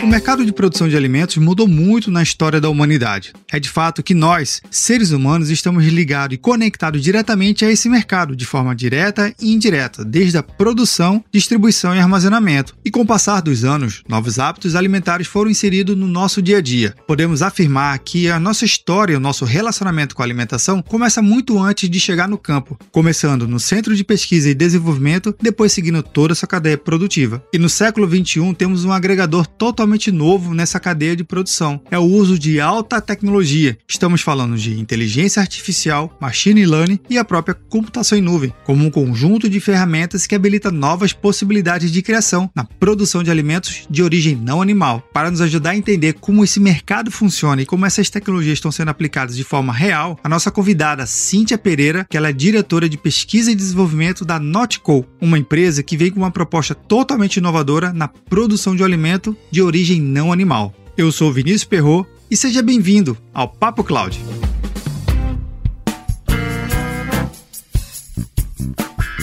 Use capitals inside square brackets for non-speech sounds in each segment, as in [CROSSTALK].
O mercado de produção de alimentos mudou muito na história da humanidade. É de fato que nós, seres humanos, estamos ligados e conectados diretamente a esse mercado, de forma direta e indireta, desde a produção, distribuição e armazenamento. E com o passar dos anos, novos hábitos alimentares foram inseridos no nosso dia a dia. Podemos afirmar que a nossa história, o nosso relacionamento com a alimentação começa muito antes de chegar no campo, começando no Centro de Pesquisa e Desenvolvimento, depois seguindo toda a sua cadeia produtiva. E no século XXI temos um agregador totalmente totalmente novo nessa cadeia de produção. É o uso de alta tecnologia. Estamos falando de inteligência artificial, machine learning e a própria computação em nuvem, como um conjunto de ferramentas que habilita novas possibilidades de criação na produção de alimentos de origem não animal. Para nos ajudar a entender como esse mercado funciona e como essas tecnologias estão sendo aplicadas de forma real, a nossa convidada Cíntia Pereira, que ela é diretora de pesquisa e desenvolvimento da Notco, uma empresa que vem com uma proposta totalmente inovadora na produção de alimento de origem origem não animal. Eu sou Vinícius Perro e seja bem-vindo ao Papo Cloud.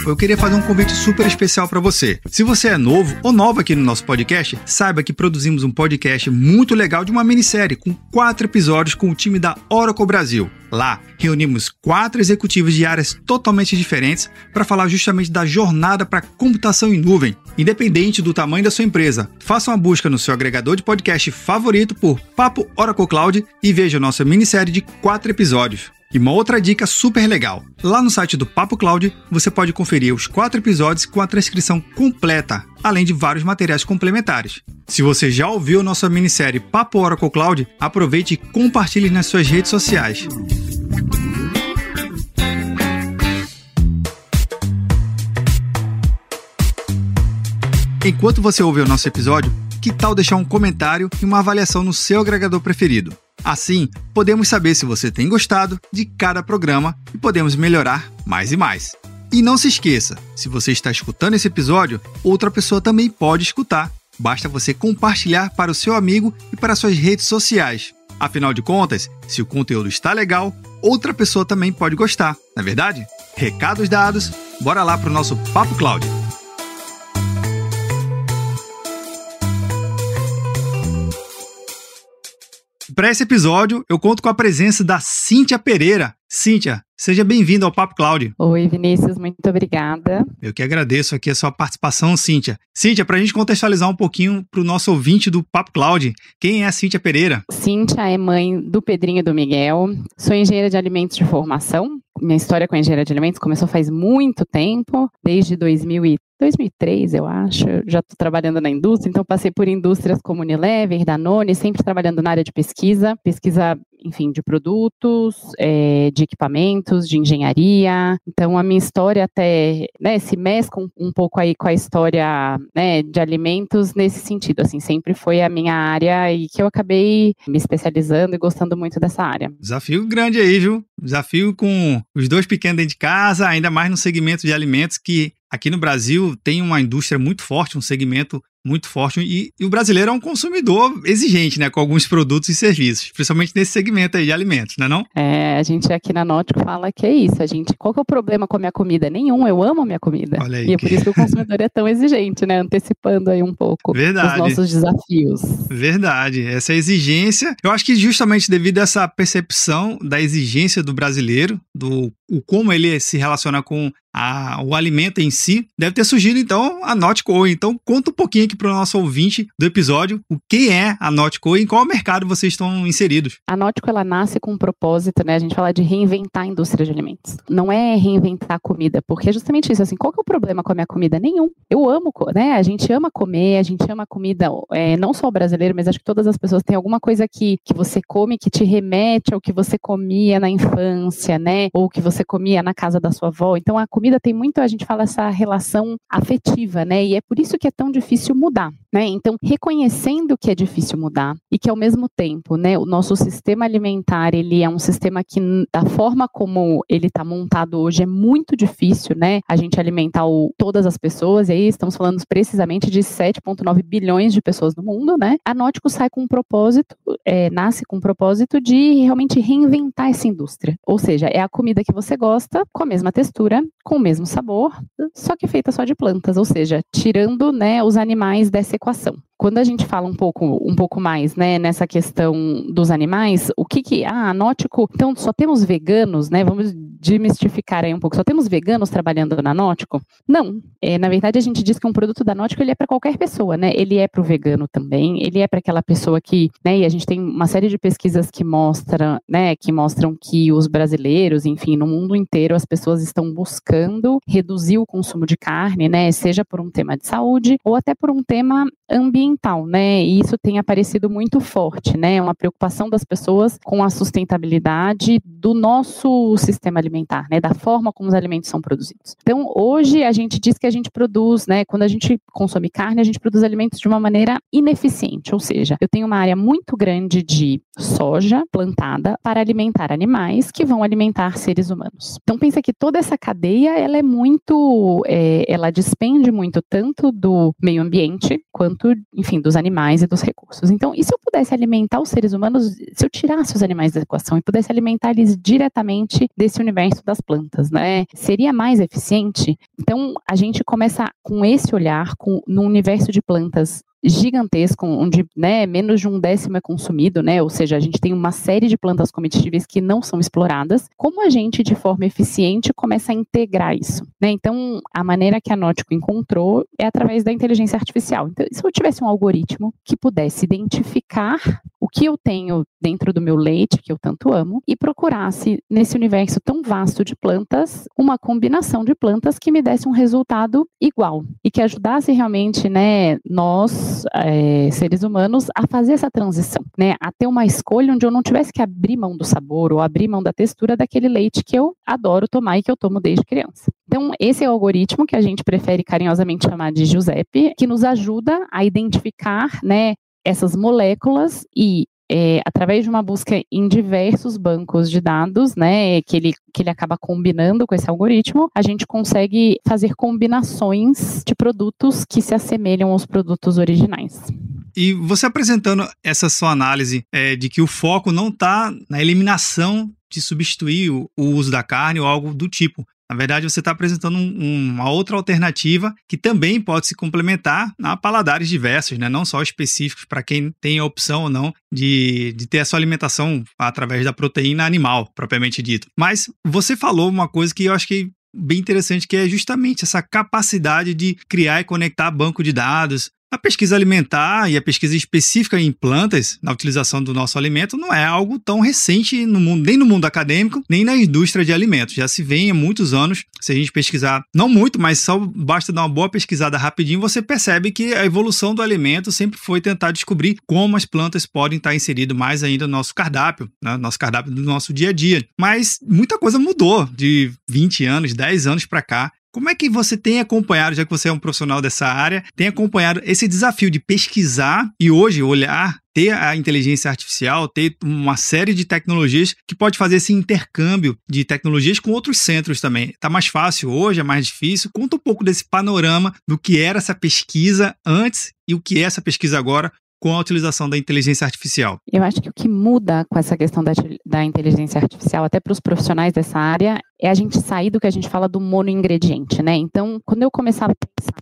Eu queria fazer um convite super especial para você. Se você é novo ou nova aqui no nosso podcast, saiba que produzimos um podcast muito legal de uma minissérie com quatro episódios com o time da Oracle Brasil. Lá, reunimos quatro executivos de áreas totalmente diferentes para falar justamente da jornada para computação em nuvem, independente do tamanho da sua empresa. Faça uma busca no seu agregador de podcast favorito por Papo Oracle Cloud e veja nossa minissérie de quatro episódios. E uma outra dica super legal: lá no site do Papo Cloud você pode conferir os quatro episódios com a transcrição completa, além de vários materiais complementares. Se você já ouviu nossa minissérie Papo Oracle Cloud, aproveite e compartilhe nas suas redes sociais. Enquanto você ouve o nosso episódio, que tal deixar um comentário e uma avaliação no seu agregador preferido? Assim, podemos saber se você tem gostado de cada programa e podemos melhorar mais e mais. E não se esqueça, se você está escutando esse episódio, outra pessoa também pode escutar. Basta você compartilhar para o seu amigo e para suas redes sociais. Afinal de contas, se o conteúdo está legal, outra pessoa também pode gostar, não é verdade? Recados dados, bora lá para o nosso Papo Cloud. Para esse episódio, eu conto com a presença da Cíntia Pereira. Cíntia, seja bem-vinda ao Papo Cloud. Oi, Vinícius, muito obrigada. Eu que agradeço aqui a sua participação, Cíntia. Cíntia, para a gente contextualizar um pouquinho para o nosso ouvinte do Papo Cloud, quem é a Cíntia Pereira? Cíntia é mãe do Pedrinho e do Miguel. Sou engenheira de alimentos de formação. Minha história com a engenharia de alimentos começou faz muito tempo, desde 2003. 2003, eu acho, já estou trabalhando na indústria, então passei por indústrias como Unilever, Danone, sempre trabalhando na área de pesquisa, pesquisa enfim, de produtos, é, de equipamentos, de engenharia. Então, a minha história até né, se mescla um, um pouco aí com a história né, de alimentos nesse sentido. Assim, sempre foi a minha área e que eu acabei me especializando e gostando muito dessa área. Desafio grande aí, viu? Desafio com os dois pequenos dentro de casa, ainda mais no segmento de alimentos que aqui no Brasil tem uma indústria muito forte, um segmento muito forte. E, e, o brasileiro é um consumidor exigente, né? Com alguns produtos e serviços, principalmente nesse segmento aí de alimentos, né não? É, a gente aqui na Nótico fala que é isso. A gente, qual que é o problema com a minha comida? Nenhum, eu amo a minha comida. Olha aí, e é por isso que o consumidor é tão exigente, né? Antecipando aí um pouco Verdade. os nossos desafios. Verdade. Essa exigência, eu acho que justamente devido a essa percepção da exigência do brasileiro, do o como ele se relaciona com a, o alimento em si, deve ter surgido então a Notco. Então conta um pouquinho aqui para o nosso ouvinte do episódio o que é a Notco e em qual mercado vocês estão inseridos. A Notco ela nasce com um propósito, né? A gente fala de reinventar a indústria de alimentos. Não é reinventar a comida, porque é justamente isso. Assim, qual que é o problema com a minha comida? Nenhum. Eu amo, né? A gente ama comer, a gente ama comida, é, não só o brasileiro, mas acho que todas as pessoas têm alguma coisa que, que você come que te remete ao que você comia na infância, né? Ou que você comia na casa da sua avó. Então a comida tem muito, a gente fala essa relação afetiva, né? E é por isso que é tão difícil mudar, né? Então, reconhecendo que é difícil mudar e que ao mesmo tempo, né, o nosso sistema alimentar, ele é um sistema que da forma como ele está montado hoje é muito difícil, né? A gente alimentar o, todas as pessoas, e aí estamos falando precisamente de 7,9 bilhões de pessoas no mundo, né? A Nótico sai com um propósito, é, nasce com um propósito de realmente reinventar essa indústria. Ou seja, é a comida que você gosta, com a mesma textura, com o mesmo sabor, só que feita só de plantas, ou seja, tirando né, os animais dessa equação. Quando a gente fala um pouco, um pouco mais, né, nessa questão dos animais, o que que, ah, Nótico, então só temos veganos, né, vamos demistificar aí um pouco, só temos veganos trabalhando na Nótico? Não, é, na verdade a gente diz que um produto da Nótico, ele é para qualquer pessoa, né, ele é para o vegano também, ele é para aquela pessoa que, né, e a gente tem uma série de pesquisas que mostram, né, que mostram que os brasileiros, enfim, no mundo inteiro, as pessoas estão buscando reduzir o consumo de carne, né, seja por um tema de saúde ou até por um tema ambiental, né? E isso tem aparecido muito forte, né? Uma preocupação das pessoas com a sustentabilidade do nosso sistema alimentar, né? Da forma como os alimentos são produzidos. Então, hoje a gente diz que a gente produz, né? Quando a gente consome carne, a gente produz alimentos de uma maneira ineficiente, ou seja, eu tenho uma área muito grande de soja plantada para alimentar animais que vão alimentar seres humanos. Então, pensa que toda essa cadeia, ela é muito, é, ela despende muito tanto do meio ambiente quanto, enfim, dos animais e dos recursos. Então, e se eu pudesse alimentar os seres humanos, se eu tirasse os animais da equação e pudesse alimentar eles diretamente desse universo das plantas, né? Seria mais eficiente? Então, a gente começa com esse olhar, com, no universo de plantas gigantesco, onde né, menos de um décimo é consumido, né? Ou seja, a gente tem uma série de plantas comestíveis que não são exploradas. Como a gente, de forma eficiente, começa a integrar isso? Né? Então, a maneira que a Nótico encontrou é através da inteligência artificial. Então, se eu tivesse um algoritmo que pudesse identificar o que eu tenho dentro do meu leite, que eu tanto amo, e procurasse nesse universo tão vasto de plantas uma combinação de plantas que me desse um resultado igual e que ajudasse realmente, né, nós é, seres humanos a fazer essa transição, né? A ter uma escolha onde eu não tivesse que abrir mão do sabor ou abrir mão da textura daquele leite que eu adoro tomar e que eu tomo desde criança. Então, esse é o algoritmo que a gente prefere carinhosamente chamar de Giuseppe, que nos ajuda a identificar, né, essas moléculas e é, através de uma busca em diversos bancos de dados, né, que ele, que ele acaba combinando com esse algoritmo, a gente consegue fazer combinações de produtos que se assemelham aos produtos originais. E você apresentando essa sua análise é, de que o foco não está na eliminação de substituir o, o uso da carne ou algo do tipo, na verdade, você está apresentando um, uma outra alternativa que também pode se complementar a paladares diversos, né? não só específicos para quem tem a opção ou não de, de ter a sua alimentação através da proteína animal, propriamente dito. Mas você falou uma coisa que eu acho que bem interessante, que é justamente essa capacidade de criar e conectar banco de dados, a pesquisa alimentar e a pesquisa específica em plantas, na utilização do nosso alimento, não é algo tão recente no mundo, nem no mundo acadêmico, nem na indústria de alimentos. Já se vê há muitos anos. Se a gente pesquisar, não muito, mas só basta dar uma boa pesquisada rapidinho, você percebe que a evolução do alimento sempre foi tentar descobrir como as plantas podem estar inseridas mais ainda no nosso cardápio, né? nosso cardápio do nosso dia a dia. Mas muita coisa mudou de 20 anos, 10 anos para cá. Como é que você tem acompanhado, já que você é um profissional dessa área, tem acompanhado esse desafio de pesquisar e hoje olhar ter a inteligência artificial, ter uma série de tecnologias que pode fazer esse intercâmbio de tecnologias com outros centros também. Tá mais fácil hoje, é mais difícil. Conta um pouco desse panorama do que era essa pesquisa antes e o que é essa pesquisa agora com a utilização da inteligência artificial? Eu acho que o que muda com essa questão da, da inteligência artificial, até para os profissionais dessa área, é a gente sair do que a gente fala do monoingrediente, né? Então, quando eu começava a pensar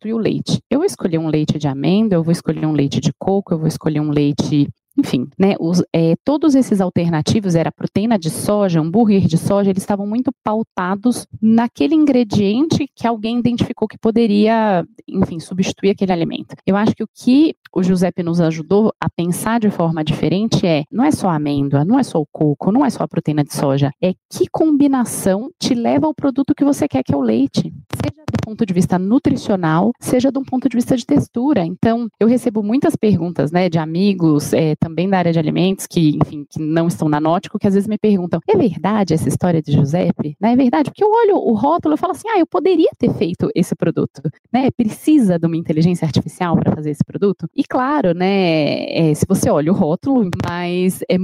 substituir o leite. Eu vou escolher um leite de amêndoa, eu vou escolher um leite de coco, eu vou escolher um leite enfim, né, os, é, todos esses alternativos, era proteína de soja, hambúrguer de soja, eles estavam muito pautados naquele ingrediente que alguém identificou que poderia, enfim, substituir aquele alimento. Eu acho que o que o Giuseppe nos ajudou a pensar de forma diferente é, não é só a amêndoa, não é só o coco, não é só a proteína de soja, é que combinação te leva ao produto que você quer, que é o leite. Seja do ponto de vista nutricional, seja um ponto de vista de textura. Então, eu recebo muitas perguntas, né, de amigos, é, também da área de alimentos, que, enfim, que não estão na Nótico, que às vezes me perguntam: é verdade essa história de Giuseppe? Né? É verdade? Porque eu olho o rótulo e falo assim: ah, eu poderia ter feito esse produto. Né? Precisa de uma inteligência artificial para fazer esse produto? E claro, né, é, se você olha o rótulo, mas é,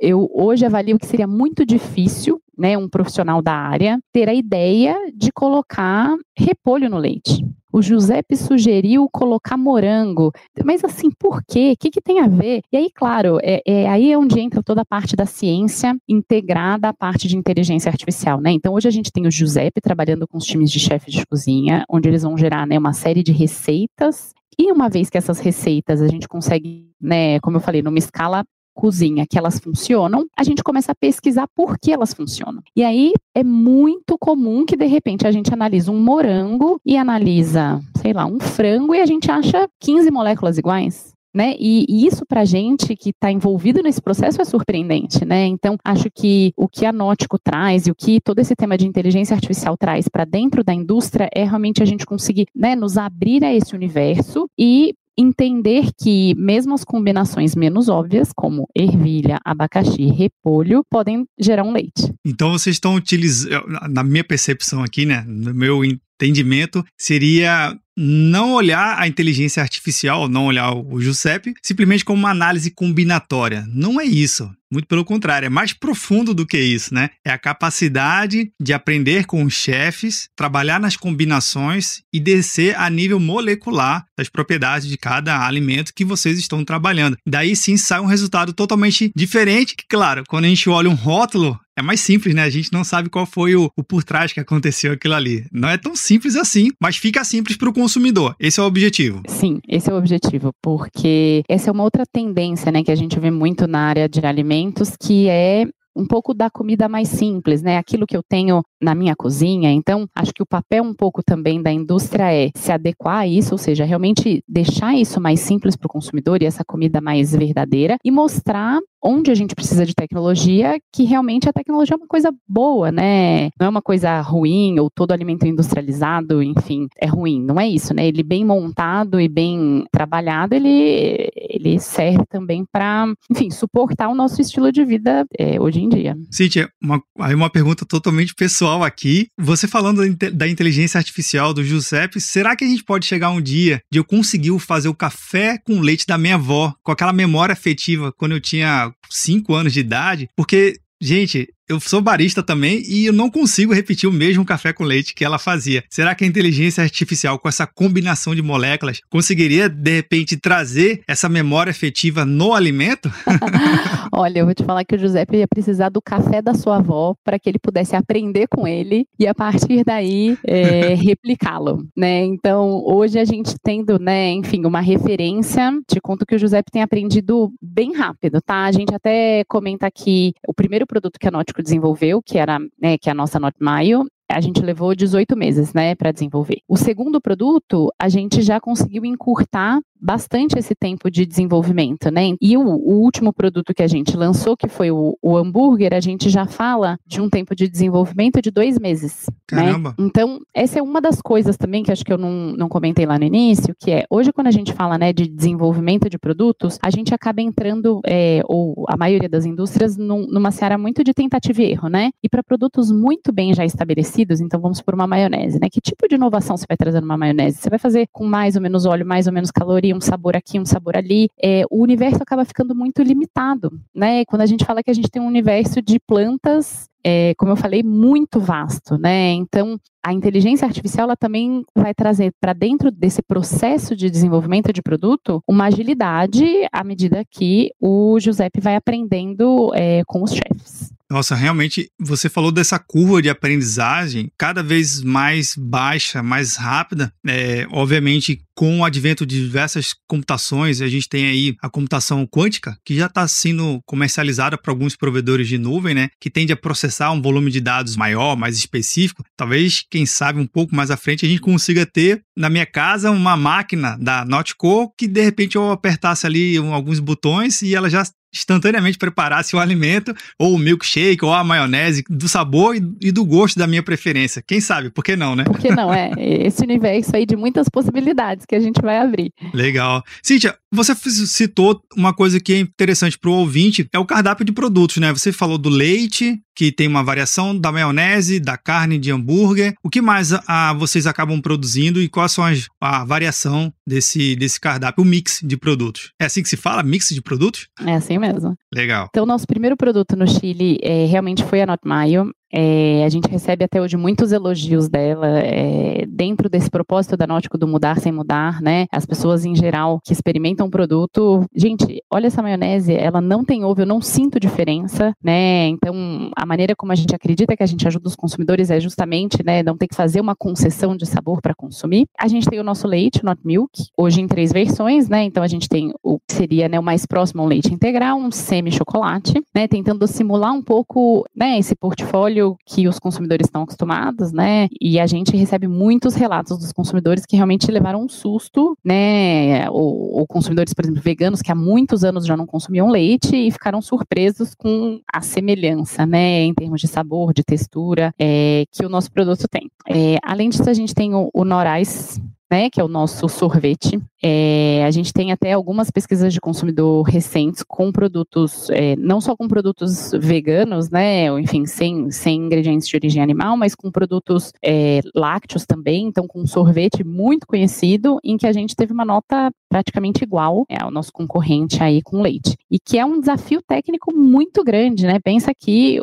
eu hoje avalio que seria muito difícil né, um profissional da área, ter a ideia de colocar repolho no leite. O Giuseppe sugeriu colocar morango, mas assim, por quê? O que, que tem a ver? E aí, claro, é, é aí é onde entra toda a parte da ciência integrada à parte de inteligência artificial, né? Então, hoje a gente tem o Giuseppe trabalhando com os times de chefe de cozinha, onde eles vão gerar né, uma série de receitas E uma vez que essas receitas a gente consegue, né, como eu falei, numa escala cozinha que elas funcionam, a gente começa a pesquisar por que elas funcionam. E aí é muito comum que de repente a gente analisa um morango e analisa, sei lá, um frango e a gente acha 15 moléculas iguais. Né? E, e isso para gente que está envolvido nesse processo é surpreendente, né? Então acho que o que a Nótico traz e o que todo esse tema de inteligência artificial traz para dentro da indústria é realmente a gente conseguir, né, nos abrir a esse universo e entender que mesmo as combinações menos óbvias, como ervilha, abacaxi, repolho, podem gerar um leite. Então vocês estão utilizando, na minha percepção aqui, né, no meu entendimento, seria não olhar a inteligência artificial, não olhar o Giuseppe, simplesmente como uma análise combinatória. Não é isso. Muito pelo contrário, é mais profundo do que isso, né? É a capacidade de aprender com os chefes, trabalhar nas combinações e descer a nível molecular das propriedades de cada alimento que vocês estão trabalhando. Daí sim sai um resultado totalmente diferente, que claro, quando a gente olha um rótulo, é mais simples, né? A gente não sabe qual foi o, o, por trás que aconteceu aquilo ali. Não é tão simples assim, mas fica simples para o consumidor. Esse é o objetivo. Sim, esse é o objetivo, porque essa é uma outra tendência, né, que a gente vê muito na área de alimentos, que é um pouco da comida mais simples, né? Aquilo que eu tenho na minha cozinha. Então, acho que o papel um pouco também da indústria é se adequar a isso, ou seja, realmente deixar isso mais simples para o consumidor e essa comida mais verdadeira e mostrar onde a gente precisa de tecnologia, que realmente a tecnologia é uma coisa boa, né? Não é uma coisa ruim ou todo alimento industrializado, enfim, é ruim. Não é isso, né? Ele bem montado e bem trabalhado, ele, ele serve também para, enfim, suportar o nosso estilo de vida é, hoje em dia. Cíntia, uma, aí uma pergunta totalmente pessoal aqui. Você falando da inteligência artificial do Giuseppe, será que a gente pode chegar um dia de eu conseguir fazer o café com leite da minha avó, com aquela memória afetiva quando eu tinha 5 anos de idade, porque Gente, eu sou barista também e eu não consigo repetir o mesmo café com leite que ela fazia. Será que a inteligência artificial, com essa combinação de moléculas, conseguiria, de repente, trazer essa memória afetiva no alimento? [LAUGHS] Olha, eu vou te falar que o Giuseppe ia precisar do café da sua avó para que ele pudesse aprender com ele e, a partir daí, é, [LAUGHS] replicá-lo, né? Então, hoje a gente tendo, né, enfim, uma referência, te conto que o Giuseppe tem aprendido bem rápido, tá? A gente até comenta aqui o primeiro produto que a Nautica desenvolveu, que era, né, que é a nossa Not Maio, a gente levou 18 meses, né, para desenvolver. O segundo produto, a gente já conseguiu encurtar bastante esse tempo de desenvolvimento, né? E o, o último produto que a gente lançou, que foi o, o, hambúrguer, a gente já fala de um tempo de desenvolvimento de dois meses. Né? Caramba. Né? Então, essa é uma das coisas também que acho que eu não, não comentei lá no início, que é hoje quando a gente fala né, de desenvolvimento de produtos, a gente acaba entrando, é, ou a maioria das indústrias, num, numa seara muito de tentativa e erro, né? E para produtos muito bem já estabelecidos, então vamos por uma maionese, né? Que tipo de inovação você vai trazer numa maionese? Você vai fazer com mais ou menos óleo, mais ou menos caloria, um sabor aqui, um sabor ali, é, o universo acaba ficando muito limitado, né? Quando a gente fala que a gente tem um universo de plantas é, como eu falei, muito vasto, né? Então, a inteligência artificial ela também vai trazer para dentro desse processo de desenvolvimento de produto uma agilidade à medida que o Giuseppe vai aprendendo é, com os chefs. Nossa, realmente, você falou dessa curva de aprendizagem cada vez mais baixa, mais rápida. É, obviamente, com o advento de diversas computações, a gente tem aí a computação quântica, que já está sendo comercializada para alguns provedores de nuvem, né? Que tende a processar um volume de dados maior, mais específico. Talvez, quem sabe, um pouco mais à frente, a gente consiga ter na minha casa uma máquina da Notco que de repente eu apertasse ali alguns botões e ela já instantaneamente preparasse o alimento, ou o milkshake, ou a maionese, do sabor e, do gosto da minha preferência. Quem sabe? Por que não, né? Por que não, é? Esse universo aí de muitas possibilidades que a gente vai abrir. Legal. Cíntia, você citou uma coisa que é interessante para o ouvinte, é o cardápio de produtos, né? Você falou do leite, que tem uma variação da maionese, da carne de hambúrguer. O que mais a, vocês acabam produzindo e quais são as, a variação desse, desse cardápio, o mix de produtos? É assim que se fala? Mix de produtos? É assim mesmo. Legal. Então, nosso primeiro produto no Chile é, realmente foi a Not Mayo. É, a gente recebe até hoje muitos elogios dela é, dentro desse propósito da Nótico do mudar sem mudar, né? As pessoas em geral que experimentam o produto, gente, olha essa maionese, ela não tem ovo, eu não sinto diferença, né? Então, a maneira como a gente acredita que a gente ajuda os consumidores é justamente, né, não ter que fazer uma concessão de sabor para consumir. A gente tem o nosso leite, o Not Milk, hoje em três versões, né? Então a gente tem o que seria né, o mais próximo ao leite integral, um semi-chocolate, né? Tentando simular um pouco, né, esse portfólio que os consumidores estão acostumados, né? E a gente recebe muitos relatos dos consumidores que realmente levaram um susto, né? Ou, ou consumidores, por exemplo, veganos que há muitos anos já não consumiam leite e ficaram surpresos com a semelhança, né? Em termos de sabor, de textura, é, que o nosso produto tem. É, além disso, a gente tem o, o Norais, né, que é o nosso sorvete. É, a gente tem até algumas pesquisas de consumidor recentes com produtos, é, não só com produtos veganos, né, ou enfim, sem, sem ingredientes de origem animal, mas com produtos é, lácteos também, então com sorvete muito conhecido, em que a gente teve uma nota praticamente igual ao nosso concorrente aí com leite. E que é um desafio técnico muito grande, né? Pensa que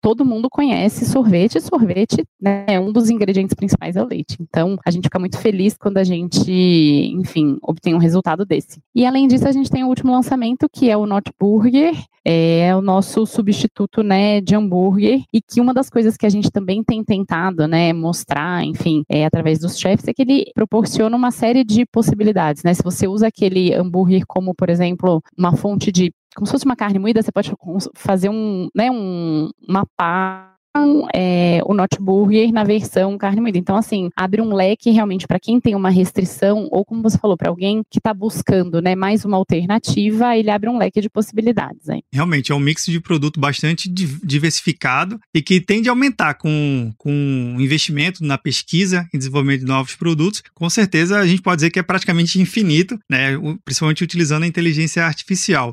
todo mundo conhece sorvete, sorvete, né, um dos ingredientes principais é o leite. Então, a gente fica muito feliz quando a gente, enfim, obtém um resultado desse. E além disso, a gente tem o último lançamento, que é o Not Burger, é o nosso substituto, né, de hambúrguer, e que uma das coisas que a gente também tem tentado, né, mostrar, enfim, é, através dos chefs, é que ele proporciona uma série de possibilidades, né, se você usa aquele hambúrguer como, por exemplo, uma fonte de como se fosse uma carne moída, você pode fazer um, né, um, uma pá é, o Notburger na versão carne moída. Então, assim, abre um leque realmente para quem tem uma restrição, ou como você falou, para alguém que está buscando né, mais uma alternativa, ele abre um leque de possibilidades. Hein? Realmente, é um mix de produto bastante diversificado e que tende a aumentar com, com investimento na pesquisa e desenvolvimento de novos produtos. Com certeza, a gente pode dizer que é praticamente infinito, né, principalmente utilizando a inteligência artificial.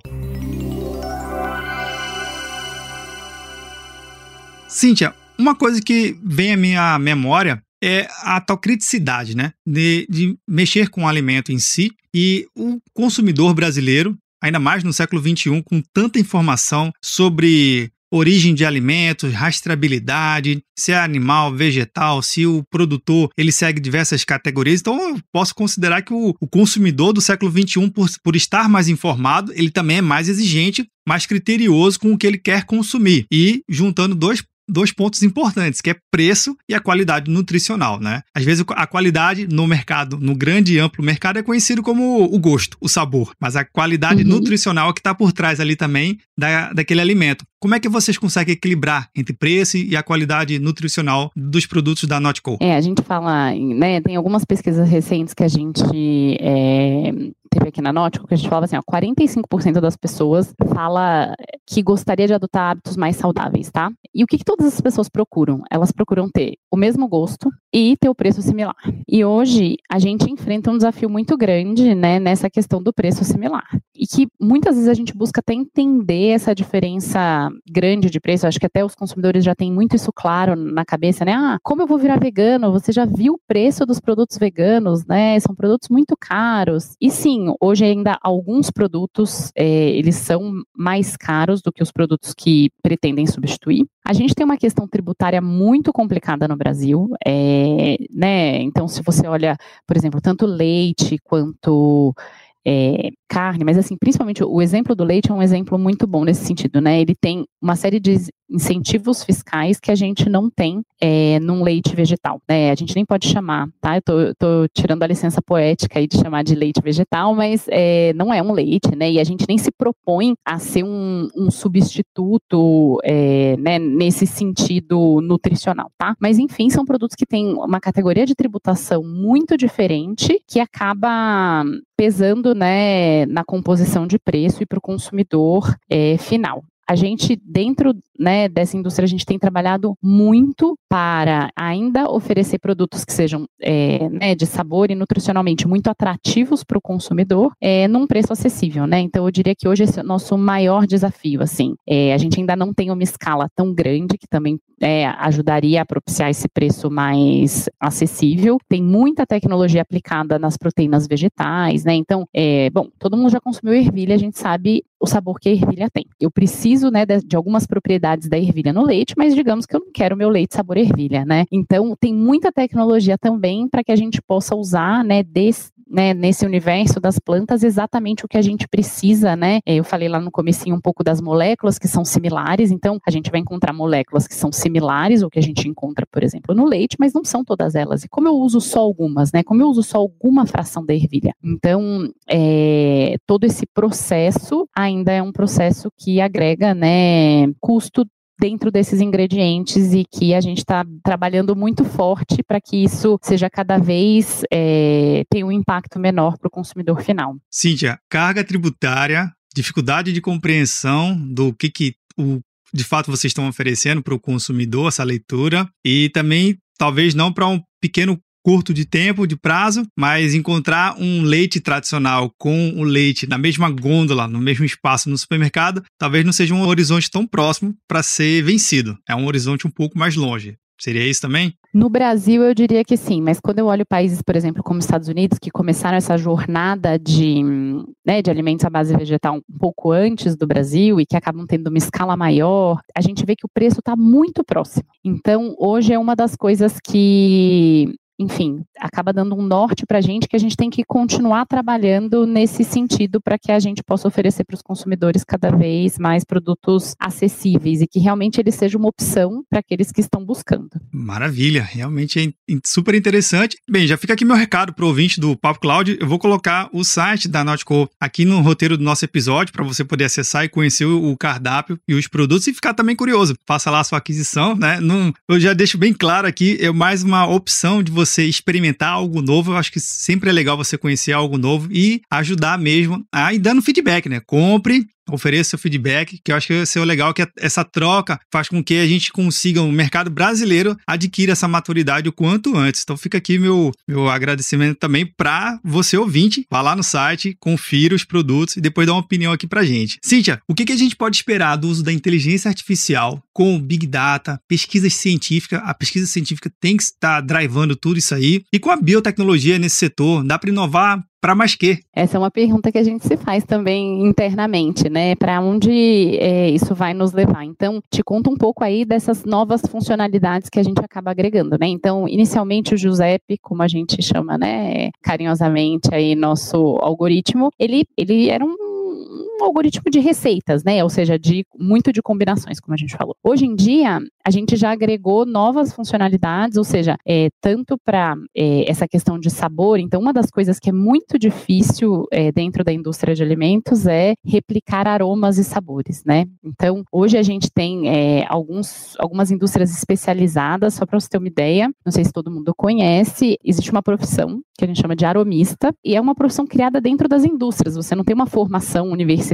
Cíntia, uma coisa que vem à minha memória é a tal criticidade, né? De, de mexer com o alimento em si e o consumidor brasileiro, ainda mais no século XXI, com tanta informação sobre origem de alimentos, rastreabilidade, se é animal, vegetal, se o produtor ele segue diversas categorias. Então, eu posso considerar que o, o consumidor do século XXI, por, por estar mais informado, ele também é mais exigente, mais criterioso com o que ele quer consumir. E juntando dois dois pontos importantes, que é preço e a qualidade nutricional, né? Às vezes a qualidade no mercado, no grande e amplo mercado, é conhecido como o gosto, o sabor, mas a qualidade uhum. nutricional é que está por trás ali também da, daquele alimento. Como é que vocês conseguem equilibrar entre preço e a qualidade nutricional dos produtos da Notco? É, a gente fala, né, tem algumas pesquisas recentes que a gente é, teve aqui na Nótico, que a gente falava assim, ó, 45% das pessoas fala que gostaria de adotar hábitos mais saudáveis, tá? E o que, que todas as pessoas procuram? Elas procuram ter o mesmo gosto e ter o preço similar. E hoje a gente enfrenta um desafio muito grande, né, nessa questão do preço similar. E que muitas vezes a gente busca até entender essa diferença grande de preço. acho que até os consumidores já têm muito isso claro na cabeça, né? Ah, como eu vou virar vegano? Você já viu o preço dos produtos veganos, né? São produtos muito caros. E sim, hoje ainda alguns produtos, é, eles são mais caros do que os produtos que pretendem substituir. A gente tem uma questão tributária muito complicada no Brasil, é, né? Então, se você olha, por exemplo, tanto leite quanto é, carne, mas assim, principalmente o exemplo do leite é um exemplo muito bom nesse sentido, né? Ele tem uma série de incentivos fiscais que a gente não tem é, num leite vegetal, né? A gente nem pode chamar, tá? Eu tô, tô tirando a licença poética aí de chamar de leite vegetal, mas é, não é um leite, né? E a gente nem se propõe a ser um, um substituto, é, né, nesse sentido nutricional, tá? Mas enfim, são produtos que têm uma categoria de tributação muito diferente que acaba pesando né, na composição de preço e para o consumidor é, final a gente, dentro né, dessa indústria, a gente tem trabalhado muito para ainda oferecer produtos que sejam é, né, de sabor e nutricionalmente muito atrativos para o consumidor, é, num preço acessível, né? Então, eu diria que hoje esse é o nosso maior desafio, assim. É, a gente ainda não tem uma escala tão grande que também é, ajudaria a propiciar esse preço mais acessível. Tem muita tecnologia aplicada nas proteínas vegetais, né? Então, é, bom, todo mundo já consumiu ervilha, a gente sabe o sabor que a ervilha tem. Eu preciso, né, de, de, algumas propriedades da ervilha no leite, mas digamos que eu não quero meu leite sabor ervilha, né? Então, tem muita tecnologia também para que a gente possa usar, né, desse, né, nesse universo das plantas exatamente o que a gente precisa, né? Eu falei lá no comecinho um pouco das moléculas que são similares, então a gente vai encontrar moléculas que são similares ao que a gente encontra, por exemplo, no leite, mas não são todas elas. E como eu uso só algumas, né? Como eu uso só alguma fração da ervilha. Então, é, todo esse processo ainda é um processo que agrega, né, custo dentro desses ingredientes e que a gente está trabalhando muito forte para que isso seja cada vez é, tenha um impacto menor para o consumidor final. Cíntia, carga tributária, dificuldade de compreensão do que, que o, de fato vocês estão oferecendo para o consumidor, essa leitura, e também talvez não para um pequeno curto de tempo, de prazo, mas encontrar um leite tradicional com o leite na mesma gôndola, no mesmo espaço no supermercado, talvez não seja um horizonte tão próximo para ser vencido. É um horizonte um pouco mais longe. Seria isso também? No Brasil, eu diria que sim, mas quando eu olho países, por exemplo, como Estados Unidos, que começaram essa jornada de, né, de alimentos à base vegetal um pouco antes do Brasil e que acabam tendo uma escala maior, a gente vê que o preço está muito próximo. Então, hoje é uma das coisas que enfim, acaba dando um norte para a gente que a gente tem que continuar trabalhando nesse sentido para que a gente possa oferecer para os consumidores cada vez mais produtos acessíveis e que realmente eles sejam uma opção para aqueles que estão buscando. Maravilha, realmente é super interessante. Bem, já fica aqui meu recado para o ouvinte do Papo Cloud. Eu vou colocar o site da Nautico aqui no roteiro do nosso episódio para você poder acessar e conhecer o cardápio e os produtos e ficar também curioso. Faça lá a sua aquisição, né? Não, eu já deixo bem claro aqui, é mais uma opção de você você experimentar algo novo. Eu acho que sempre é legal você conhecer algo novo e ajudar mesmo a ir dando feedback, né? Compre, ofereça seu feedback, que eu acho que vai ser o legal que essa troca faz com que a gente consiga, o mercado brasileiro adquira essa maturidade o quanto antes. Então fica aqui meu, meu agradecimento também para você ouvinte, vá lá no site, confira os produtos e depois dá uma opinião aqui pra gente. Cíntia, o que, que a gente pode esperar do uso da inteligência artificial com Big Data, pesquisas científicas, a pesquisa científica tem que estar drivando tudo isso aí, e com a biotecnologia nesse setor, dá para inovar para mais quê? Essa é uma pergunta que a gente se faz também internamente, né? Para onde é, isso vai nos levar? Então, te conto um pouco aí dessas novas funcionalidades que a gente acaba agregando, né? Então, inicialmente o Giuseppe, como a gente chama, né, carinhosamente aí nosso algoritmo, ele ele era um um algoritmo de receitas, né? Ou seja, de muito de combinações, como a gente falou. Hoje em dia, a gente já agregou novas funcionalidades, ou seja, é, tanto para é, essa questão de sabor. Então, uma das coisas que é muito difícil é, dentro da indústria de alimentos é replicar aromas e sabores, né? Então, hoje a gente tem é, alguns, algumas indústrias especializadas, só para você ter uma ideia, não sei se todo mundo conhece, existe uma profissão que a gente chama de aromista, e é uma profissão criada dentro das indústrias. Você não tem uma formação universitária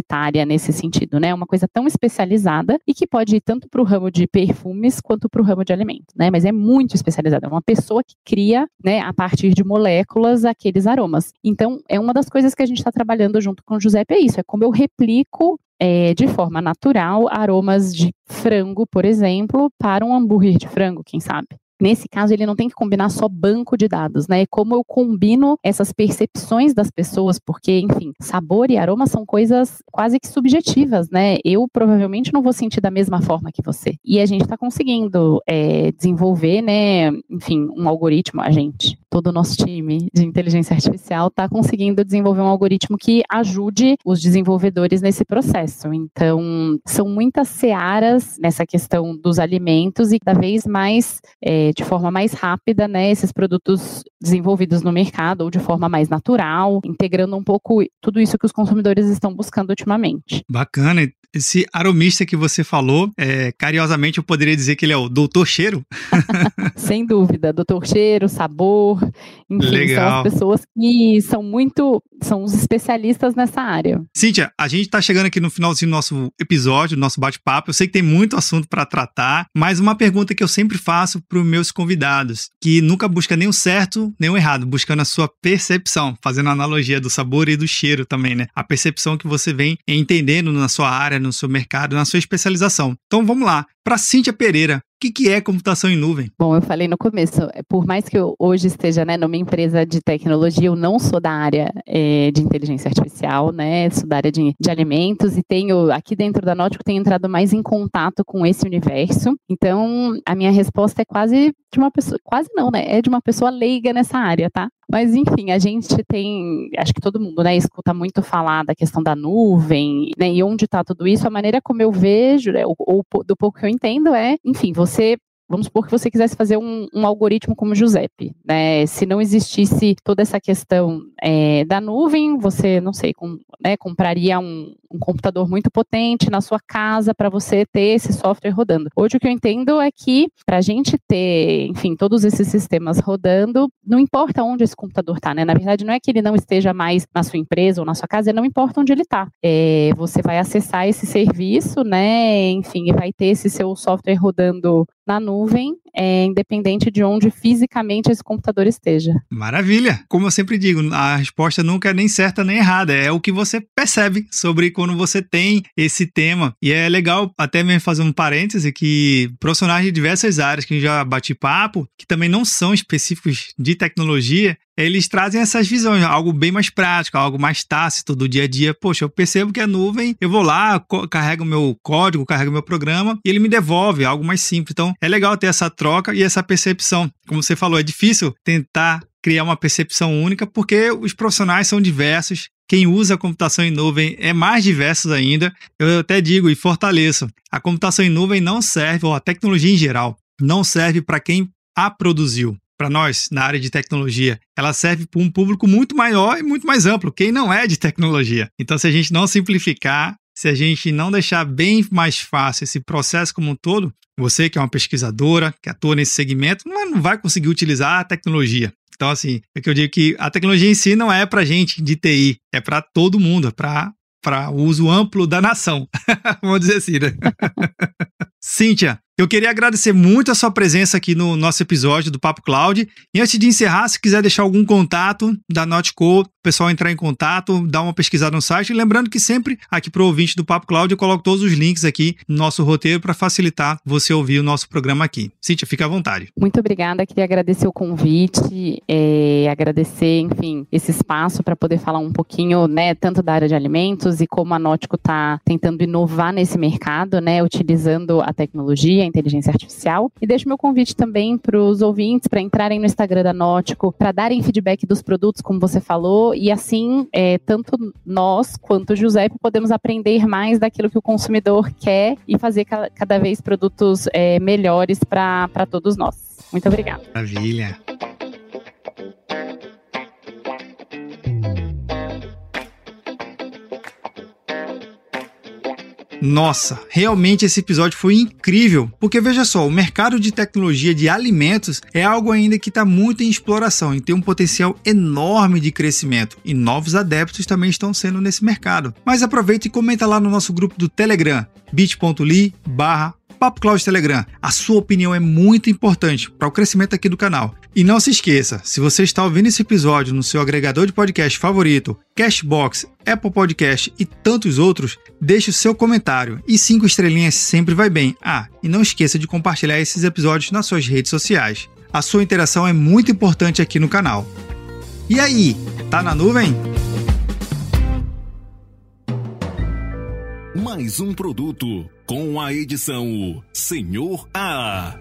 nesse sentido, né? Uma coisa tão especializada e que pode ir tanto para o ramo de perfumes quanto para o ramo de alimentos, né? Mas é muito especializada. É uma pessoa que cria, né, a partir de moléculas, aqueles aromas. Então, é uma das coisas que a gente está trabalhando junto com o Giuseppe, é isso, é como eu replico é, de forma natural aromas de frango, por exemplo, para um hambúrguer de frango, quem sabe? Nesse caso, ele não tem que combinar só banco de dados, né? Como eu combino essas percepções das pessoas, porque, enfim, sabor e aroma são coisas quase que subjetivas, né? Eu provavelmente não vou sentir da mesma forma que você. E a gente está conseguindo é, desenvolver, né? Enfim, um algoritmo, a gente, todo o nosso time de inteligência artificial está conseguindo desenvolver um algoritmo que ajude os desenvolvedores nesse processo. Então, são muitas searas nessa questão dos alimentos e cada vez mais é, de forma mais rápida, né, esses produtos desenvolvidos no mercado ou de forma mais natural, integrando um pouco tudo isso que os consumidores estão buscando ultimamente. Bacana. Esse aromista que você falou, é, carinhosamente eu poderia dizer que ele é o doutor cheiro? [LAUGHS] Sem dúvida, doutor cheiro, sabor, enfim, Legal. são as pessoas que são muito, são os especialistas nessa área. Cíntia, a gente está chegando aqui no finalzinho do nosso episódio, do nosso bate-papo, eu sei que tem muito assunto para tratar, mas uma pergunta que eu sempre faço para os meus convidados, que nunca busca nem o certo, nem o errado, buscando a sua percepção, fazendo a analogia do sabor e do cheiro também, né? A percepção que você vem entendendo na sua área, no seu mercado, na sua especialização. Então vamos lá. Para Cíntia Pereira, o que, que, é computação em nuvem? Bom, eu falei no começo, é, por mais que eu hoje esteja né, numa empresa de tecnologia, eu não sou da área é, de inteligência artificial, né? Sou da área de, de, alimentos e tenho, aqui dentro da Nótico, tenho entrado mais em contato com esse universo. Então, a minha resposta é quase de uma pessoa, quase não, né? É de uma pessoa leiga nessa área, tá? Mas, enfim, a gente tem, acho que todo mundo, né, escuta muito falar da questão da nuvem, né, e onde está tudo isso. A maneira como eu vejo, né, ou, ou do pouco que eu entendo, é, enfim, você Vamos supor que você quisesse fazer um, um algoritmo como o Giuseppe, né? Se não existisse toda essa questão é, da nuvem, você, não sei, com, né, compraria um, um, computador muito potente na sua casa para você ter esse software rodando. Hoje o que eu entendo é que para a gente ter, enfim, todos esses sistemas rodando, não importa onde esse computador está, né? Na verdade, não é que ele não esteja mais na sua empresa ou na sua casa, não importa onde ele está. É, você vai acessar esse serviço, né? Enfim, e vai ter esse seu software rodando na nuvem, é, independente de onde fisicamente esse computador esteja. Maravilha! Como eu sempre digo, a resposta nunca é nem certa nem errada, é o que você percebe sobre quando você tem esse tema. E é legal até mesmo fazer um parêntese que profissionais de diversas áreas que já bati papo, que também não são específicos de tecnologia, eles trazem essas visões, algo bem mais prático, algo mais tácito do dia a dia. Poxa, eu percebo que é nuvem, eu vou lá, carrego meu código, carrego meu programa e ele me devolve algo mais simples. Então, é legal ter essa troca e essa percepção. Como você falou, é difícil tentar criar uma percepção única porque os profissionais são diversos. Quem usa a computação em nuvem é mais diverso ainda. Eu até digo e fortaleço: a computação em nuvem não serve, ou a tecnologia em geral, não serve para quem a produziu para nós na área de tecnologia, ela serve para um público muito maior e muito mais amplo, quem não é de tecnologia. Então, se a gente não simplificar, se a gente não deixar bem mais fácil esse processo como um todo, você que é uma pesquisadora, que atua nesse segmento, não vai conseguir utilizar a tecnologia. Então, assim, é que eu digo que a tecnologia em si não é para gente de TI, é para todo mundo, é para para uso amplo da nação. [LAUGHS] Vamos dizer assim, né? [LAUGHS] Cíntia, eu queria agradecer muito a sua presença aqui no nosso episódio do Papo Cloud. E antes de encerrar, se quiser deixar algum contato da Notco, o pessoal entrar em contato, dar uma pesquisada no site. lembrando que sempre aqui para o ouvinte do Papo Cloud eu coloco todos os links aqui no nosso roteiro para facilitar você ouvir o nosso programa aqui. Cíntia, fica à vontade. Muito obrigada, queria agradecer o convite, é, agradecer, enfim, esse espaço para poder falar um pouquinho, né, tanto da área de alimentos e como a Nótico está tentando inovar nesse mercado, né, utilizando a tecnologia, inteligência artificial. E deixo meu convite também para os ouvintes para entrarem no Instagram da Nótico, para darem feedback dos produtos, como você falou, e assim, é, tanto nós quanto o Giuseppe podemos aprender mais daquilo que o consumidor quer e fazer cada vez produtos é, melhores para todos nós. Muito obrigada. Maravilha. Nossa, realmente esse episódio foi incrível, porque veja só, o mercado de tecnologia de alimentos é algo ainda que está muito em exploração e tem um potencial enorme de crescimento, e novos adeptos também estão sendo nesse mercado. Mas aproveita e comenta lá no nosso grupo do Telegram, bit.ly barra Papo Telegram. A sua opinião é muito importante para o crescimento aqui do canal. E não se esqueça, se você está ouvindo esse episódio no seu agregador de podcast favorito, Cashbox, Apple Podcast e tantos outros, deixe o seu comentário e cinco estrelinhas sempre vai bem. Ah, e não esqueça de compartilhar esses episódios nas suas redes sociais. A sua interação é muito importante aqui no canal. E aí, tá na nuvem? Mais um produto com a edição Senhor A.